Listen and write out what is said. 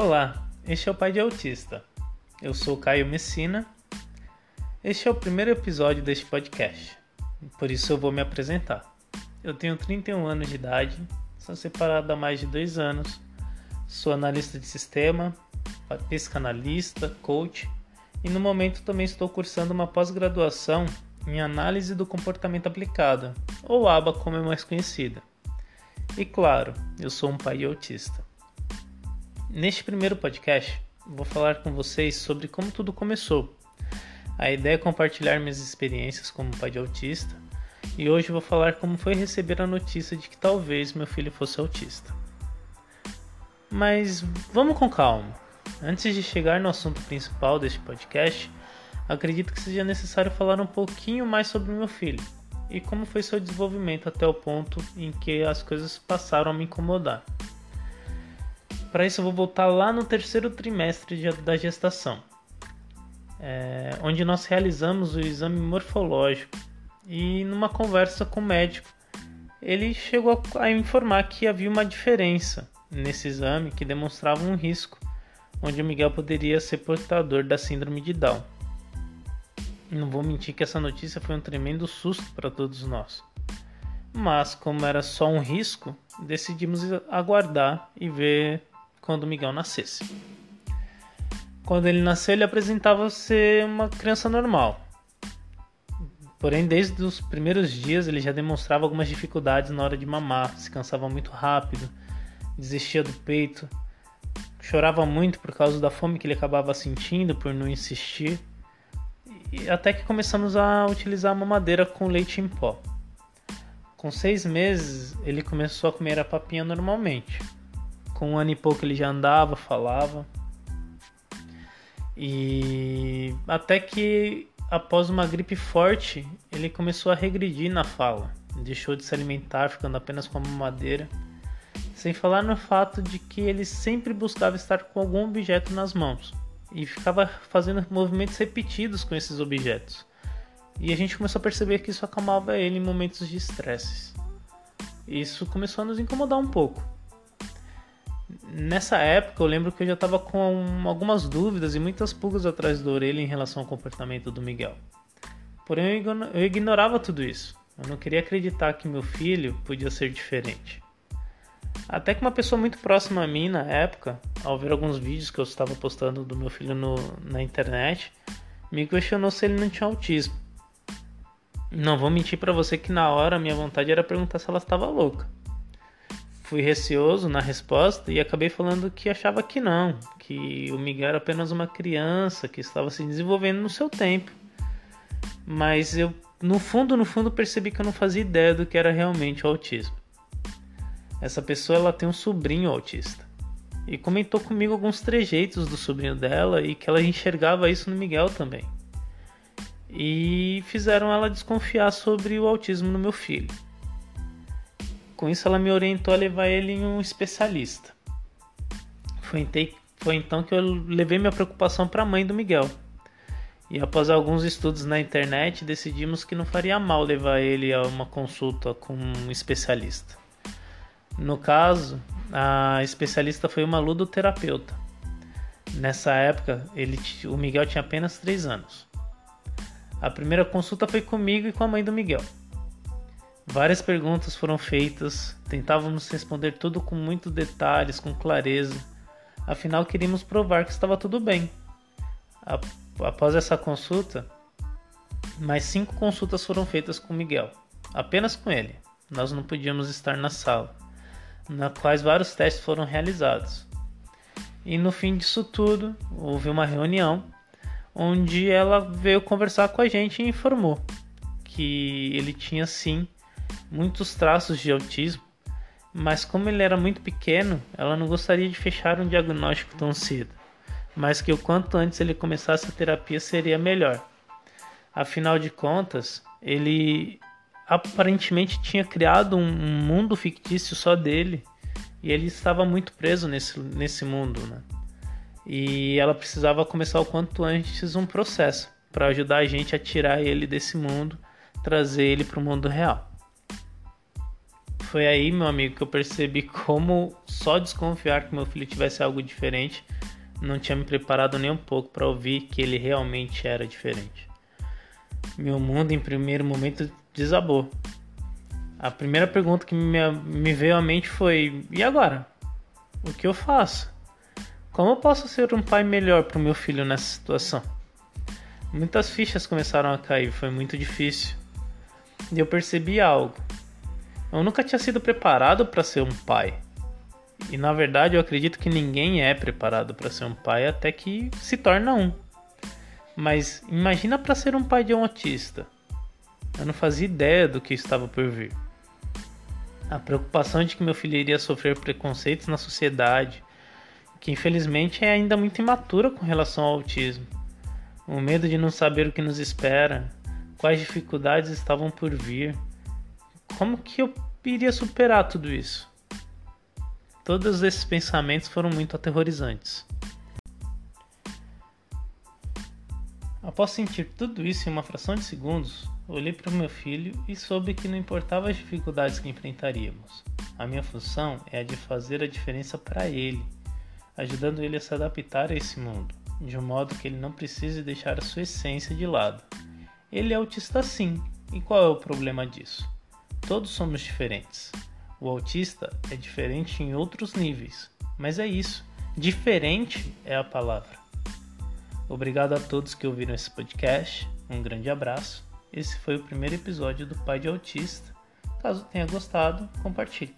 Olá, este é o Pai de Autista. Eu sou Caio Messina. Este é o primeiro episódio deste podcast, por isso eu vou me apresentar. Eu tenho 31 anos de idade, sou separado há mais de dois anos, sou analista de sistema, psicanalista, coach e no momento também estou cursando uma pós-graduação em análise do comportamento aplicado, ou ABA como é mais conhecida. E claro, eu sou um pai autista. Neste primeiro podcast, vou falar com vocês sobre como tudo começou. A ideia é compartilhar minhas experiências como pai de autista e hoje vou falar como foi receber a notícia de que talvez meu filho fosse autista. Mas vamos com calma. Antes de chegar no assunto principal deste podcast, acredito que seja necessário falar um pouquinho mais sobre meu filho e como foi seu desenvolvimento até o ponto em que as coisas passaram a me incomodar. Para isso, eu vou voltar lá no terceiro trimestre da gestação, é, onde nós realizamos o exame morfológico e, numa conversa com o médico, ele chegou a informar que havia uma diferença nesse exame que demonstrava um risco, onde o Miguel poderia ser portador da síndrome de Down. Não vou mentir que essa notícia foi um tremendo susto para todos nós. Mas, como era só um risco, decidimos aguardar e ver quando Miguel nascesse. Quando ele nasceu, ele apresentava ser uma criança normal. Porém, desde os primeiros dias, ele já demonstrava algumas dificuldades na hora de mamar, se cansava muito rápido, desistia do peito, chorava muito por causa da fome que ele acabava sentindo por não insistir, e até que começamos a utilizar a mamadeira com leite em pó. Com seis meses, ele começou a comer a papinha normalmente. Com um ano e pouco ele já andava, falava. E até que após uma gripe forte, ele começou a regredir na fala. Deixou de se alimentar, ficando apenas com a mamadeira. Sem falar no fato de que ele sempre buscava estar com algum objeto nas mãos e ficava fazendo movimentos repetidos com esses objetos. E a gente começou a perceber que isso acalmava ele em momentos de estresse. Isso começou a nos incomodar um pouco nessa época eu lembro que eu já estava com algumas dúvidas e muitas pulgas atrás da orelha em relação ao comportamento do Miguel. Porém eu ignorava tudo isso. Eu não queria acreditar que meu filho podia ser diferente. Até que uma pessoa muito próxima a mim na época, ao ver alguns vídeos que eu estava postando do meu filho no, na internet, me questionou se ele não tinha autismo. Não vou mentir para você que na hora minha vontade era perguntar se ela estava louca fui receoso na resposta e acabei falando que achava que não, que o Miguel era apenas uma criança que estava se desenvolvendo no seu tempo. Mas eu, no fundo, no fundo, percebi que eu não fazia ideia do que era realmente o autismo. Essa pessoa ela tem um sobrinho autista e comentou comigo alguns trejeitos do sobrinho dela e que ela enxergava isso no Miguel também. E fizeram ela desconfiar sobre o autismo no meu filho. Com isso, ela me orientou a levar ele em um especialista. Foi, foi então que eu levei minha preocupação para a mãe do Miguel. E após alguns estudos na internet, decidimos que não faria mal levar ele a uma consulta com um especialista. No caso, a especialista foi uma ludoterapeuta. Nessa época, ele, o Miguel tinha apenas 3 anos. A primeira consulta foi comigo e com a mãe do Miguel. Várias perguntas foram feitas, tentávamos responder tudo com muitos detalhes, com clareza. Afinal, queríamos provar que estava tudo bem. Após essa consulta, mais cinco consultas foram feitas com Miguel, apenas com ele. Nós não podíamos estar na sala, na quais vários testes foram realizados. E no fim disso tudo, houve uma reunião onde ela veio conversar com a gente e informou que ele tinha sim muitos traços de autismo, mas como ele era muito pequeno, ela não gostaria de fechar um diagnóstico tão cedo, mas que o quanto antes ele começasse a terapia seria melhor. Afinal de contas, ele aparentemente tinha criado um mundo fictício só dele e ele estava muito preso nesse, nesse mundo, né? E ela precisava começar o quanto antes um processo para ajudar a gente a tirar ele desse mundo, trazer ele para o mundo real. Foi aí, meu amigo, que eu percebi como só desconfiar que meu filho tivesse algo diferente não tinha me preparado nem um pouco para ouvir que ele realmente era diferente. Meu mundo, em primeiro momento, desabou. A primeira pergunta que me, veio à mente foi: e agora? O que eu faço? Como eu posso ser um pai melhor para o meu filho nessa situação? Muitas fichas começaram a cair, foi muito difícil. E eu percebi algo. Eu nunca tinha sido preparado para ser um pai. E na verdade eu acredito que ninguém é preparado para ser um pai até que se torna um. Mas imagina para ser um pai de um autista. Eu não fazia ideia do que estava por vir. A preocupação de que meu filho iria sofrer preconceitos na sociedade, que infelizmente é ainda muito imatura com relação ao autismo. O medo de não saber o que nos espera, quais dificuldades estavam por vir. Como que eu iria superar tudo isso? Todos esses pensamentos foram muito aterrorizantes. Após sentir tudo isso em uma fração de segundos, olhei para o meu filho e soube que não importava as dificuldades que enfrentaríamos. A minha função é a de fazer a diferença para ele, ajudando ele a se adaptar a esse mundo, de um modo que ele não precise deixar a sua essência de lado. Ele é autista sim, e qual é o problema disso? Todos somos diferentes. O autista é diferente em outros níveis, mas é isso. Diferente é a palavra. Obrigado a todos que ouviram esse podcast. Um grande abraço. Esse foi o primeiro episódio do Pai de Autista. Caso tenha gostado, compartilhe.